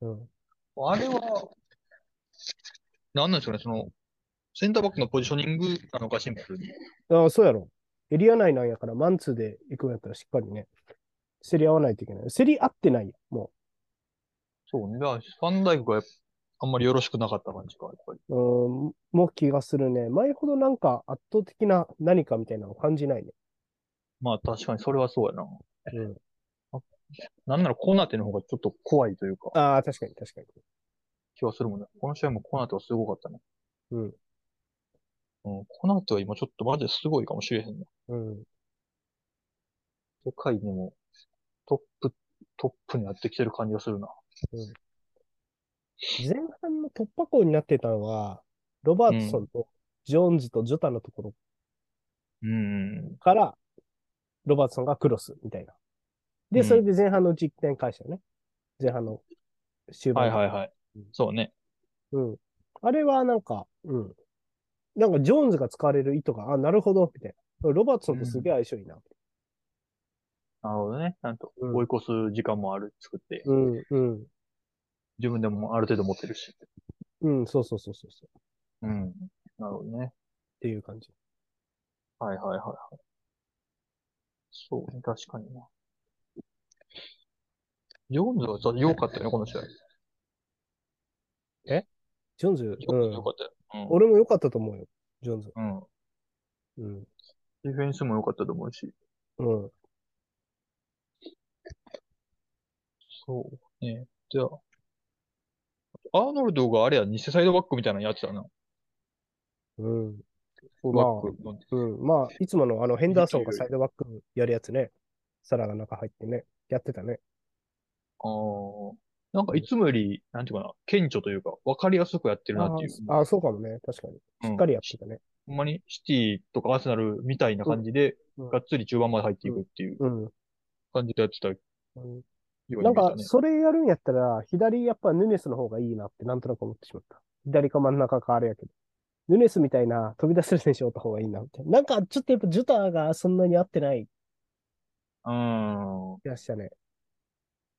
は。うん。ど。あれは、なんなんでしょうね、その、センターバックのポジショニングなのかシンプルに。ああ、そうやろ。エリア内なんやから、マンツーで行くんやったらしっかりね、競り合わないといけない。競り合ってないやもそうね。だからファンダイクがやっぱあんまりよろしくなかった感じか、やっぱり。う。うん、も気がするね。前ほどなんか圧倒的な何かみたいなのを感じないね。まあ確かにそれはそうやな。うん。なんならコナテの方がちょっと怖いというか、ああ、確かに確かに。気はするもんね。この試合もコナテはすごかったね。うん。うん。コナテは今ちょっとマジですごいかもしれへんね。うん。世界でもトップ、トップになってきてる感じがするな。前半の突破口になってたのは、ロバートソンとジョーンズとジョタのところうん。から、ロバートソンがクロスみたいな。で、うんそれで前半のうち1点返したよね。前半の終盤。はいはいはいうん。そうね。うん。あれはなんか、うん。なんかジョーンズが使われる意図が、あ、なるほど、みたいな。ロバートソンとすげえ相性いいな。なるほどね。ちゃんとうん追い越す時間もある、作って。うん、うん。自分でもある程度持ってるし。うん、そうそうそうそうそう。っうん。なるほどね。ていう感じ。はいはいはいはい。そうね、確かにな。ジョーンズはさ、良かったよね、この試合。ジョーンズ、ジョーンズうん。良かったよ。俺も良かったと思うよ、ジョーンズ。うん。うん。うん。ディフェンスも良かったと思うし。うん。そうね。じゃあ、アーノルドがあれや、偽サイドバックみたいなのやってたな。うん。フルまあバックの。うん。まあ、いつものあのヘンダーソンがサイドバックやるやつね。サラが中入ってね。やってたね。ああ。なんかいつもより、なんていうかな、顕著というか、わかりやすくやってるなっていう。ああ、そうかもね。確かに。しっかりやってたね。ほんまにシティとかアーセナルみたいな感じで、うんがっつり中盤まで入っていくっていううん。感じでやってたようんうになんか、見えたね。それやるんやったら、左やっぱヌネスの方がいいなってなんとなく思ってしまった。左か真ん中かあれやけど。ヌネスみたいな飛び出せる選手おった方がいいなみたいな。なんかちょっとやっぱジュタがそんなに合ってないうん。気がしたね。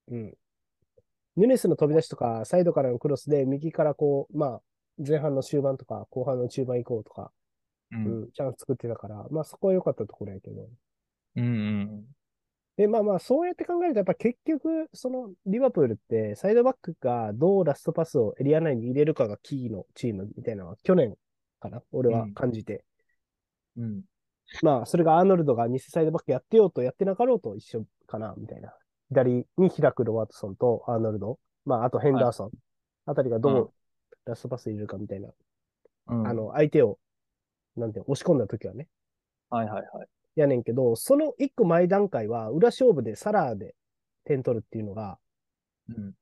うん。ヌネスの飛び出しとか、サイドからのクロスで右からこう、まあ、前半の終盤とか、後半の中盤以降とか、う。うんん、チャンス作ってたから、まあそこは良かったところやけど。うん。うん。で、まあまあ、そうやって考えると、やっぱ結局、その、リバプールって、サイドバックがどうラストパスをエリア内に入れるかがキーのチームみたいなのは、去年かな俺は感じて。うん。まあ、それがアーノルドが偽サイドバックやってようとやってなかろうと一緒かな、みたいな。左に開くロワートソンとアーノルド、まあ、あとヘンダーソン、あたりがどうラストパス入れるかみたいな。うん。あの、相手を、なんて押し込んだ時はね。はいはいはい。やねんけど、その一個前段階は、裏勝負でサラーで点取るっていうのが、うん。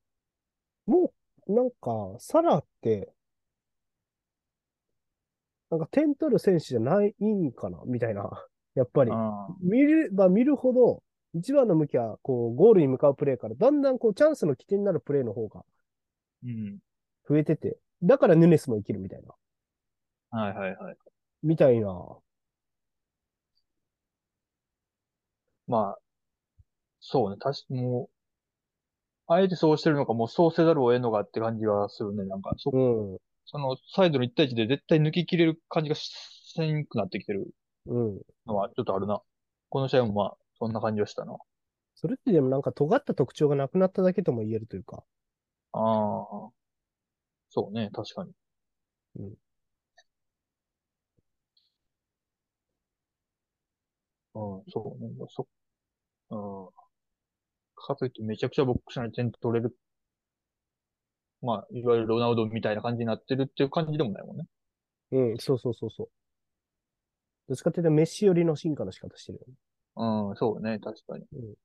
もう、なんか、サラって、なんか点取る選手じゃないんかなみたいな。やっぱり。あ見れば見るほど、一番の向きは、こう、ゴールに向かうプレーから、だんだんこう、チャンスの起点になるプレーの方がうん。増えてて、だからヌネスも生きるみたいな。はいはいはい。みたいな。まあ、そうね。確かもう、あえてそうしてるのか、もうそうせざるを得んのかって感じがするね。なんか、そ、うん。その、サイドの一対一で絶対抜き切れる感じがせんくなってきてるうん。のはちょっとあるな。この試合もまあ、そんな感じはしたな。それってでもなんか尖った特徴がなくなっただけとも言えるというか。ああ。そうね、確かに。うん。うん、そうね。そ、うん。かといってめちゃくちゃボックス内点取れる。まあ、いわゆるロナウドみたいな感じになってるっていう感じでもないもんね。うん、そうそうそうそう。どっちかっていうとメッシ寄りの進化の仕方してるよね。うん、そうね、確かに。うん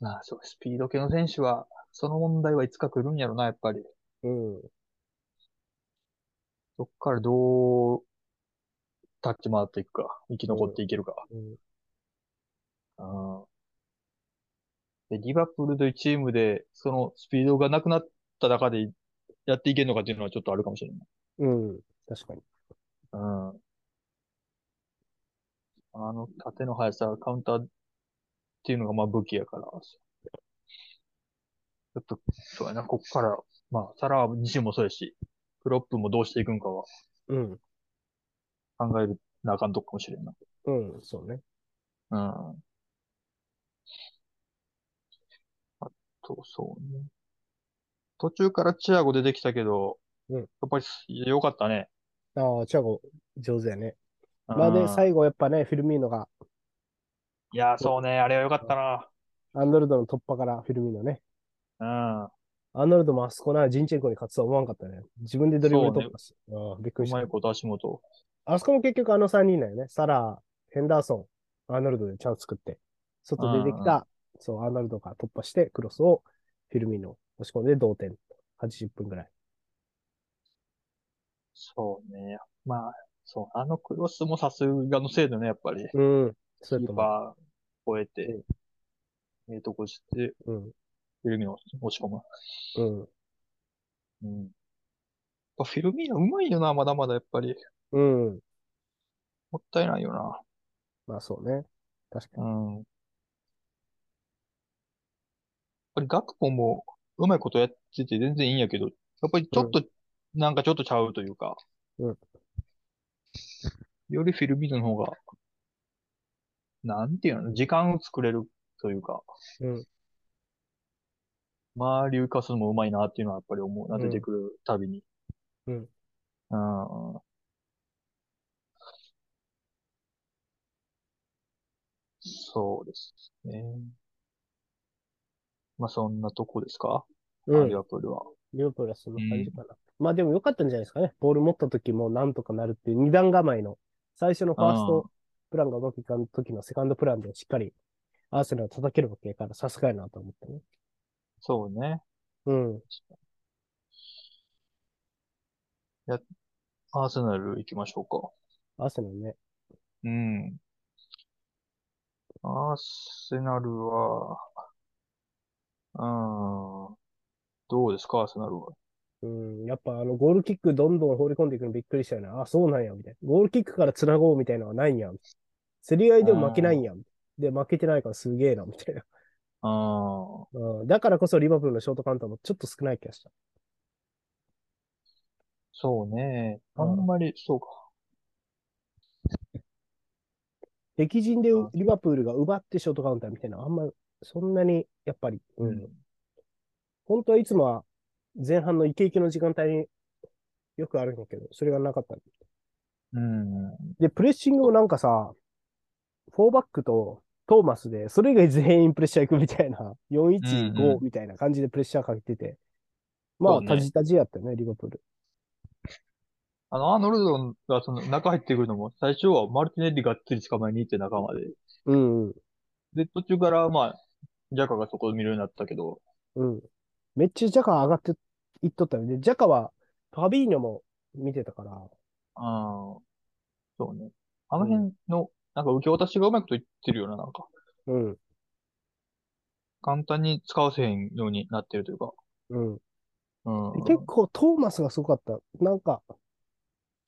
まあ、そう、スピード系の選手は、その問題はいつか来るんやろな、やっぱり。うん。そっからどう、立ち回っていくか、生き残っていけるか。うん。うん。で、リバプールというチームで、そのスピードがなくなった中でやっていけるのかっていうのはちょっとあるかもしれない。うん。確かに。うん。あの、縦の速さ、カウンターっていうのがまあ武器やから。ちょっと、そうやな、こっから、まあ、サラー自身もそうやし、クロップもどうしていくんかはうん。考えるなあかんとこかもしれんな。うん、そうね。うん。あと、そうね。途中からチアゴ出てきたけど、うんやっぱり良かったね。ああ、チャゴ、上手やね。うんまあで、最後やっぱね、フィルミーノが、いや、そうね、あれは良かったな。アンドルドの突破からフィルミーノね。うん。アンドルドもあそこな、ジンチェンコに勝つとは思わんかったね。自分でドリブル突破し、ああびっくりしたうまい。こと足元。あそこも結局あの3人だよね。サラー、ヘンダーソン、アーノルドでチャンス作って、外出てきた、そう、アーノルドが突破して、クロスをフィルミーノ押し込んで同点。80分ぐらい。そうね。まあ、そう、あのクロスもさすがの精度ね、やっぱり。うん。キそうやと思ーパー超えて、ええとこして、う。うん。フィルミーノ押し込む。うん。うん。やっぱフィルミーノうまいよな、まだまだやっぱり。うん。もったいないよな。まあそうね。確かに。うん。やっぱりガクポもうまいことやってて全然いいんやけど、やっぱりちょっと、なんかちょっとちゃうというか、うんよりフィルミーノの方が、なんていうの、時間を作れるというか、うん。周りを生かすのもうまいなっていうのはやっぱり思うな、うん出てくるたびに。うん。うん。そうですね。まあそんなとこですか、うんリ。バプールは。リオプールはそんな感じかな。まあでも良かったんじゃないですかね。ボール持った時もなんとかなるっていう二段構えの、最初のファーストプランがうまくいかん時のセカンドプランでしっかりアーセナルを叩けるわけやから、さすがやなと思ってね。そうね。うん。アーセナル行きましょうか。アーセナルね。うん。アーセナルは、うん。どうですか、アーセナルは？うん。やっぱあのゴールキックどんどん放り込んでいくのびっくりしたよね。あ、そうなんや、みたいな。ゴールキックから繋ごうみたいなのはないんや。競り合いでも負けないんや。で、負けてないからすげえな、みたいな。ああ、うん。だからこそリバプールのショートカウンターもちょっと少ない気がした。そうね。あうんんまり、そうか。敵陣でうんリバプールが奪ってショートカウンターみたいな、あんま、そんなに、やっぱり、う。うん本当はいつもは前半のイケイケの時間帯によくあるんやけど、それがなかった。うん。で、プレッシングもなんかさ、4バックとトーマスで、それ以外全員プレッシャー行くみたいな、うんう415んみたいな感じでプレッシャーかけてて、まあ、そうねタジタジやったよね、リバプール。あの、アーノルドがその中入ってくるのも、最初はマルティネッリがっつり捕まえに行って仲間で。うんうん。で、途中から、まあ、ジャカがそこを見るようになったけど、うん。めっちゃジャカ上がっていっとったよね。で、ジャカはファビーニョも見てたから、ああ、そうね。あの辺の、なんか受け渡しがうまいこと言ってるような、なんか、うん、簡単に使わせへんようになってるというか。うん。うん。結構トーマスがすごかった。なんか、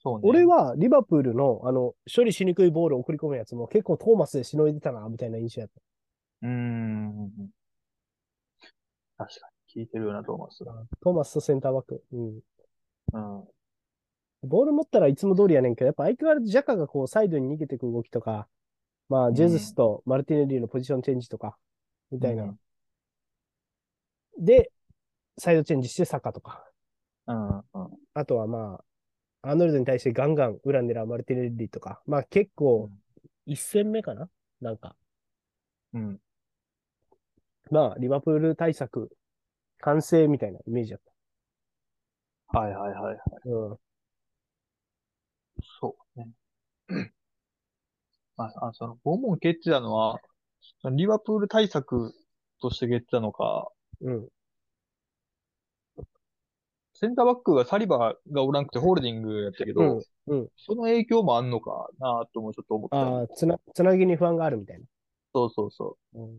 そうね。俺はリバプールの、あの、処理しにくいボールを送り込むやつも結構トーマスでしのいでたな、みたいな印象やった。うーん。確かに。聞いてるような、トーマスが。トーマスとセンターバック。うん。うん。ボール持ったらいつも通りやねんけど、やっぱ相変わらずジャカがこうサイドに逃げてく動きとか、まあ、ジェズスとマルティネリーのポジションチェンジとか、みたいな。うんで、サイドチェンジしてサッカーとか。うん。うん。あとはまあ、アーノルドに対してガンガン裏狙うマルティネリーとか。まあ結構、一戦目かな？なんか。うん。まあ、リバプール対策、完成みたいなイメージだっはいはいはいはい。た。うん。そうね。あ、あその、ボンボン蹴ってたのは、リバプール対策として蹴ってたのか、うん。センターバックがサリバがおらんくてホールディングやったけど、うん。うん。その影響もあんのかなともちょっと思った。ああ、つな、つなぎに不安があるみたいな。そうそうそうん。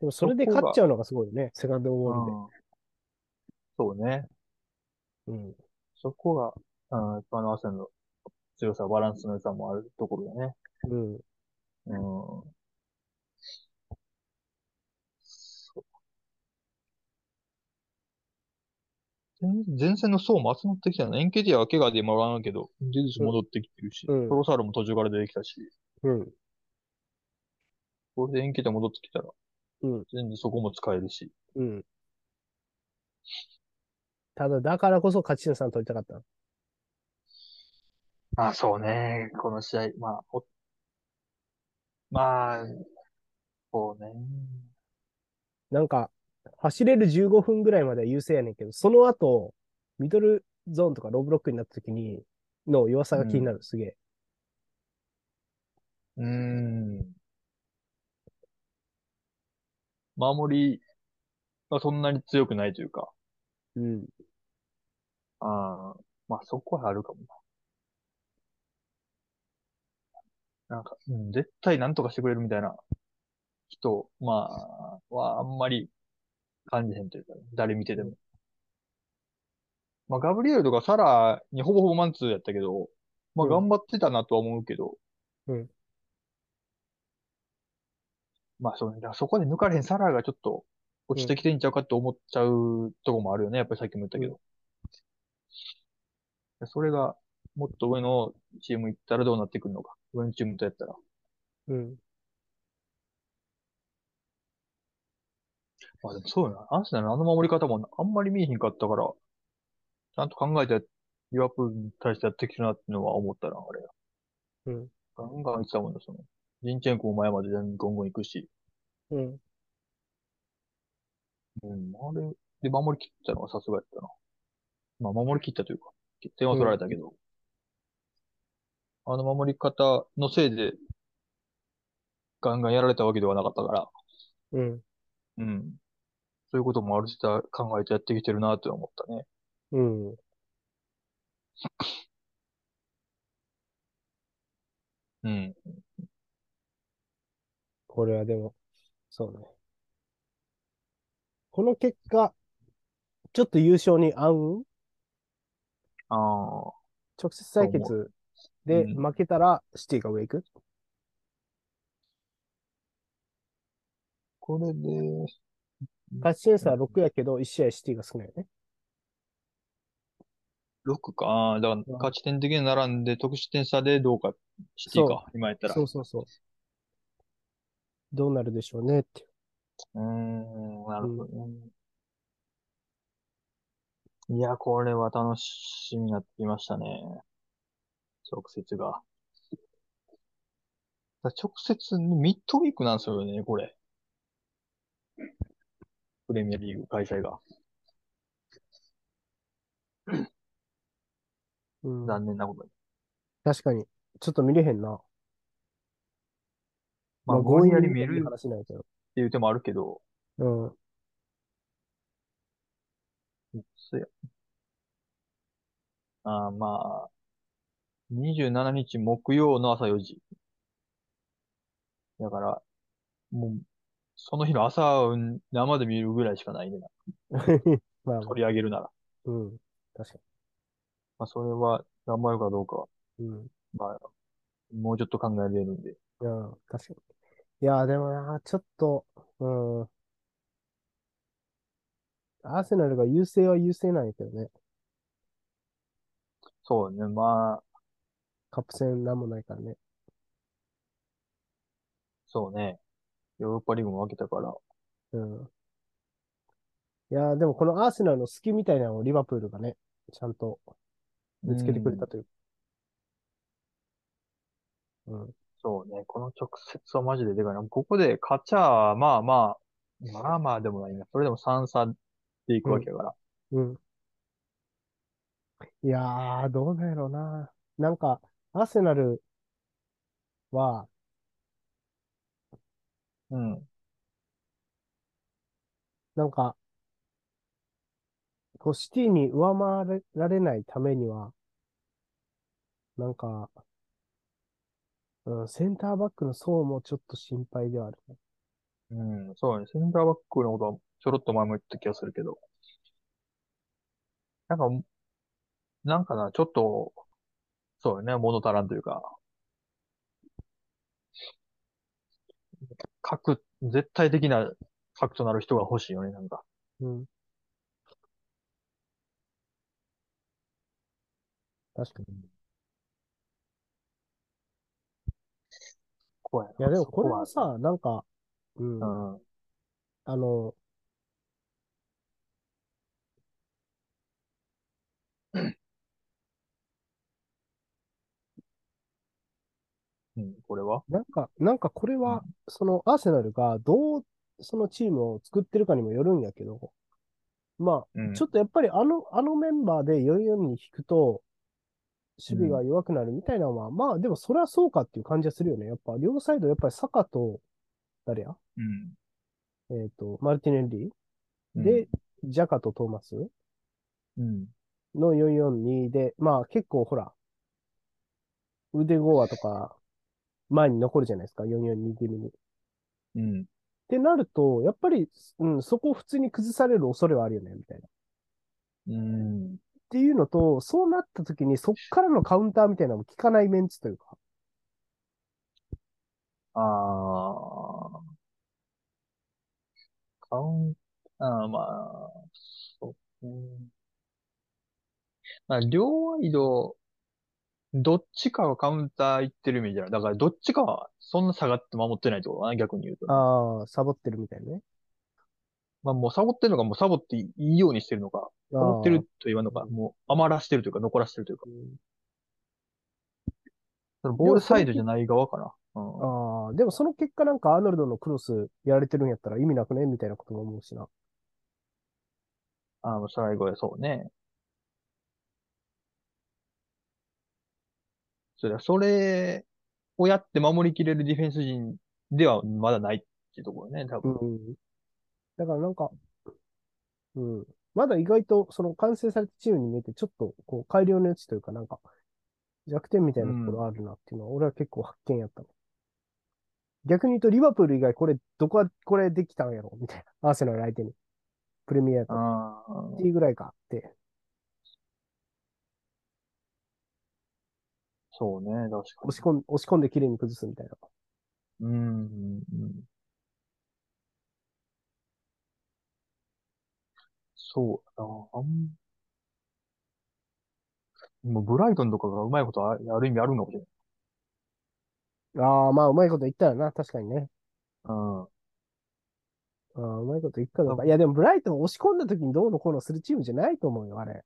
でもそれで勝っちゃうのがすごいよね。セカンドう。ボールで。うんそうね。うん。そこが、うん、やっぱあのアーセナルの強さ、バランスの良さもあるところだね。うん。うん。そう前前線の層も集まってきたよね。エンケティアは怪我でもらわんけど、ジェズス戻ってきてるし、うんトロサールも途中から出てきたし、うん。これでエンケティア戻ってきたら、うん。全然そこも使えるし。うん。ただ、だからこそ勝ち点3取りたかった。まあそうね、この試合、まあ、おまあ、そうね。なんか、走れる15分ぐらいまでは優勢やねんけど、その後、ミドルゾーンとかローブロックになった時に、の弱さが気になる、すげえ。うーん。守りがそんなに強くないというか、うん。ああ、まあそこはあるかもな。なんか、うん、絶対なんとかしてくれるみたいな人、まあ、はあんまり感じへんというか、誰見てても。まあ、ガブリエルとかサラにほぼほぼマンツーやったけど、まあうん頑張ってたなとは思うけど、うんまあそうね、だからそこで抜かれへんサラがちょっと落ちてきてんちゃうかって思っちゃうとこもあるよね、やっぱりさっきも言ったけど。それが、もっと上のチーム行ったらどうなってくるのか。上のチームとやったら。うん。まあでもそうよな。アーセナルのあの守り方もあんまり見えへんかったから、ちゃんと考えて、リバプールに対してやってきてるなっていうのは思ったな、あれ。うん。ガンガン行ってたもんね、その。ジンチェンコも前まで全然ゴンゴン行くし。うん。うん、あれで守り切ったのはさすがやったな。まあ守り切ったというか、点は取られたけど、あの守り方のせいで、ガンガンやられたわけではなかったから、うん。うん。そういうこともあるした考えてやってきてるなって思ったね。うん。うん。これはでも、そうね。この結果、ちょっと優勝に合う？ああ、直接対決でうん負けたらシティが上行く？これで、勝ち点差は6やけど、1試合シティが少ないよね。6か。ああ、だから勝ち点的に並んで得失点差でどうか、シティか、今やったら。そうそうそう。どうなるでしょうねって。うーん、なるほどね。いや、これは楽しみになってきましたね。直接が。だ直接、ミッドウィークなんですよね、これ。プレミアリーグ開催が。うん、残念なことに。確かに。ちょっと見れへんな。まあ、強引に見るるっ話なんやけど。ていう手もあるけど、うん。そうや。あーまあ、27日木曜の朝4時。だから、もう、その日の朝、うん生で見るぐらいしかないね。まあまあ、取り上げるなら。うん。確かまあ、それは頑張るかどうか。うん。まあ、もうちょっと考えられるんで。いや、確かに。いや、でもな、ちょっと、うん。アーセナルが優勢は優勢なんやけどね。そうね、まあ、カップ戦なんもないからね。そうね。ヨーロッパリーグも分けたから。うん。いや、でもこのアーセナルの隙みたいなのをリバプールがね、ちゃんと見つけてくれたという。うん。そうね、この直接はマジででかいな。ここで勝ちゃ、まあまあ、まあまあでもないな。それでも3差でいくわけやから。うん。いやー、どうなんやろうな。なんか、アーセナルは、うん。なんか、こう、シティに上回られないためには、なんか、うん、センターバックの層もちょっと心配ではあるね。うん、そうね。センターバックのことはちょろっと前も言った気がするけど。なんか、なんかな、ちょっと、そうよね、物足らんというか、核、絶対的な核となる人が欲しいよね、なんか。うん。確かに。こうやいや、でもそこれはさ、なんか、うん。あの、うん、これは？なんか、なんかこれは、そのアーセナルがどう、そのチームを作ってるかにもよるんやけど、まうん。あ、ちょっとやっぱりあの、あのメンバーで4-4に引くと、守備が弱くなるみたいなのは、まあでもそれはそうかっていう感じはするよね。やっぱ両サイド、やっぱりサカと、誰や？うん。えっ、と、マルティネッリうんで、、ジャカとトーマスうん。の4-4-2で、まあ結構ほら、腕ゴアとか前に残るじゃないですか、4-4-2気味に。っうん。てなると、やっぱり、うん、そこを普通に崩される恐れはあるよね、みたいな。っうん。ていうのと、そうなった時にそっからのカウンターみたいなのも効かないメンツというか。ああ。カウン、ああ、まあ、そう。うんまあ、両ワイドどっちかがカウンター行ってるイメージじゃない。だからどっちかはそんな下がって守ってないってことかな、逆に言うとね、ああ、サボってるみたいなね。まあもうサボってるのか、もうサボっていいようにしてるのか、サボってると言わんのか、もう余らしてるというか、残らしてるというか。うんそのボールサイドじゃない側かな。うん。ああ、でもその結果なんかアーノルドのクロスやられてるんやったら意味なくねみたいなことも思うしな。あの、最後でそうね。それは、それをやって守りきれるディフェンス陣ではまだないっていうところね、多う分。ん。だからなんか、うん。まだ意外とその完成されたチームに見えてちょっとこう改良の余地というかなんか弱点みたいなところあるなっていうのは俺は結構発見やったの。逆に言うとリバプール以外これどこはこれできたんやろみたいな。アーセナル相手に。プレミアと。っていうぐらいかって。そうね、確か押し込ん押し込んで綺麗に崩すみたいな。に。うん、うん、うん。そうだな。あんもうブライトンとかがうまいことあある意味あるのかもしれああ、まあうまいこと言ったよな。確かにね。ない。うん。ああ、うまいこと言ったのか。いやでもブライトン押し込んだ時にどうのこうのするチームじゃないと思うよ、あれ。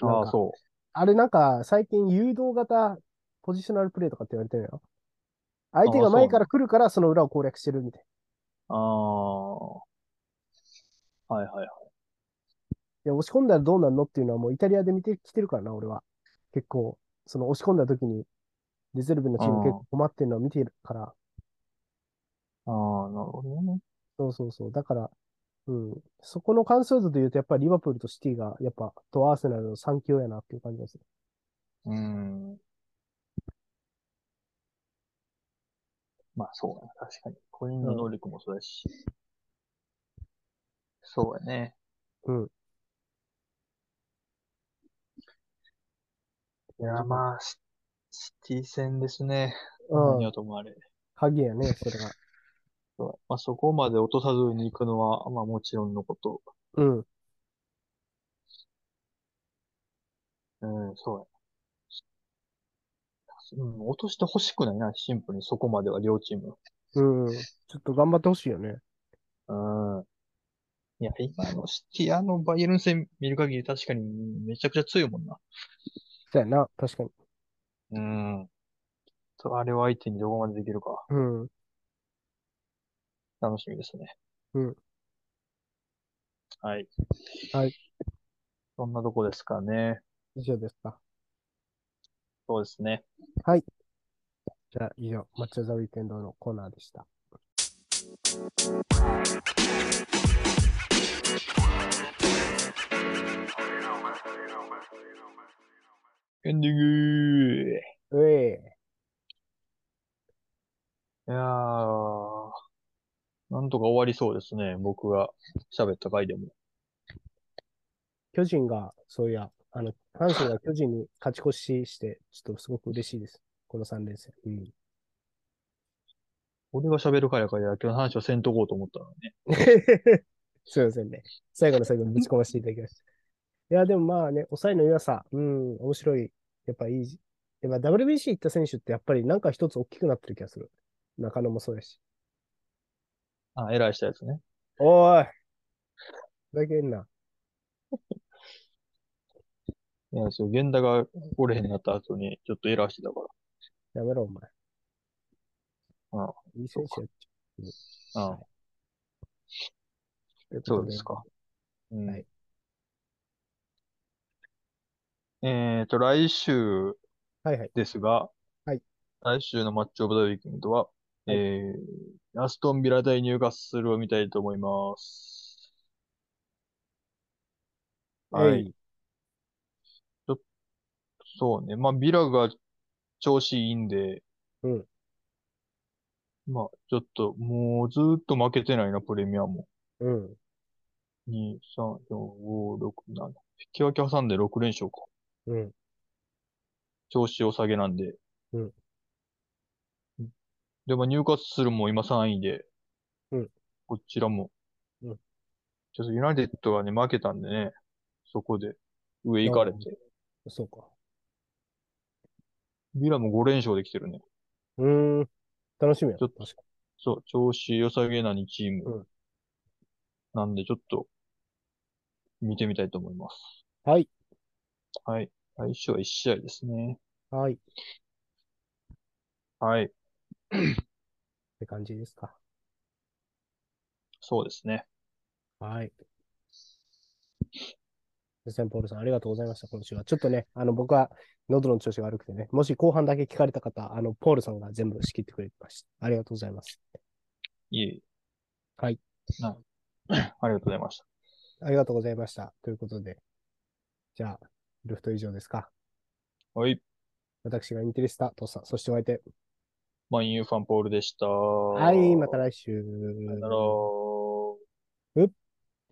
なんああ、かそあれなんか最近誘導型ポジショナルプレーとかって言われてるよ。相手が前から来るからその裏を攻略してるみたいな。う。ああ。はいはいはい。いや、押し込んだらどうなるのっていうのはもうイタリアで見てきてるからな、俺は。結構、その押し込んだ時に、リゼルブのチーム結構困ってるのを見てるから。ああ、なるほどね。そうそうそう。だから、うん。そこの完成度で言うと、やっぱりリバプールとシティが、やっぱ、とアーセナルの3強やなっていう感じでする。うん。まあそうだね。確かに。個人の能力もそうだし。そうやね。うん。いや、まあ、シシティ戦ですね。うん何はともあれ。鍵やね、それが。そうまあそこまで落とさずに行くのは、まあもちろんのこと。うん。うん、そうや。うん、落としてほしくないな、シンプルにそこまでは両チーム。うん。ちょっと頑張ってほしいよね。うん。いや、今のシティアのバイエルン戦見る限り確かにめちゃくちゃ強いもんな。そうやな、確かに。うん。とあれを相手にどこまでできるか、うん。楽しみですね。うん。はい。はい。そんなとこですかね。以上ですか。そうですね。じゃあ、以上、マッチョザウィーケンドのコーナーでした。エンディングうえいやー、なんとか終わりそうですね。僕が喋った回でも。巨人が、そういや、あの、阪神が巨人に勝ち越しして、ちょっとすごく嬉しいです。この3連戦。うん。俺が喋る回やから野球の話をせんとこうと思ったのね。すいませんね。最後の最後にぶち込ませていただきました。いや、でもまあね、抑えの良さ、うん、面白い。やっぱいい。やっぱ WBC 行った選手ってやっぱりなんか一つ大きくなってる気がする。中野もそうやし。あ、偉いしたやつね。おーい。ふざけんな。いや、そう、源田がおれへんなった後に、ちょっとエラーしてたかやめろ、お前。あいい選手やっちら。ゃう。あはいといことそうですか。うん。はいえーと、来週はいはい。ですが、はい来週のマッチオブザウィークエンドは、はいえー、アストンビラ対ニューカッスルを見たいと思います。はい。えいそうね。まあ、ビラが調子いいんで、うん。まあ、ちょっと、もうずーっと負けてないな、プレミアも。うん。2、3、4、5、6、7。引き分け挟んで6連勝か。うん。調子良さげなんで。うん。でも、ニューカッスルも今3位で。うん。こちらも。うん。ちょっとユナイテッドがね、負けたんでね。そこで、上行かれて。そうか。ビラも5連勝できてるね。うーん。楽しみや。ちょっとそう、調子良さげな2チーム。うんなんで、ちょっと、見てみたいと思います。にはい。はい。来週は1試合ですね。はい。っはい。て感じですか。そうですね。はい。センポールさん、ありがとうございました、今週は。ちょっとね、あの、僕は喉の調子が悪くてね、もし後半だけ聞かれた方、あの、ポールさんが全部仕切ってくれました。ありがとうございます。いえいえ。はい。な ありがとうございました。ありがとうございました。ということで、じゃあ、ルフト以上ですか？はい。私がインテリスタ、トさん、そしてお相手。マンユーファンポールでした。はい、また来週。さよなら。うっ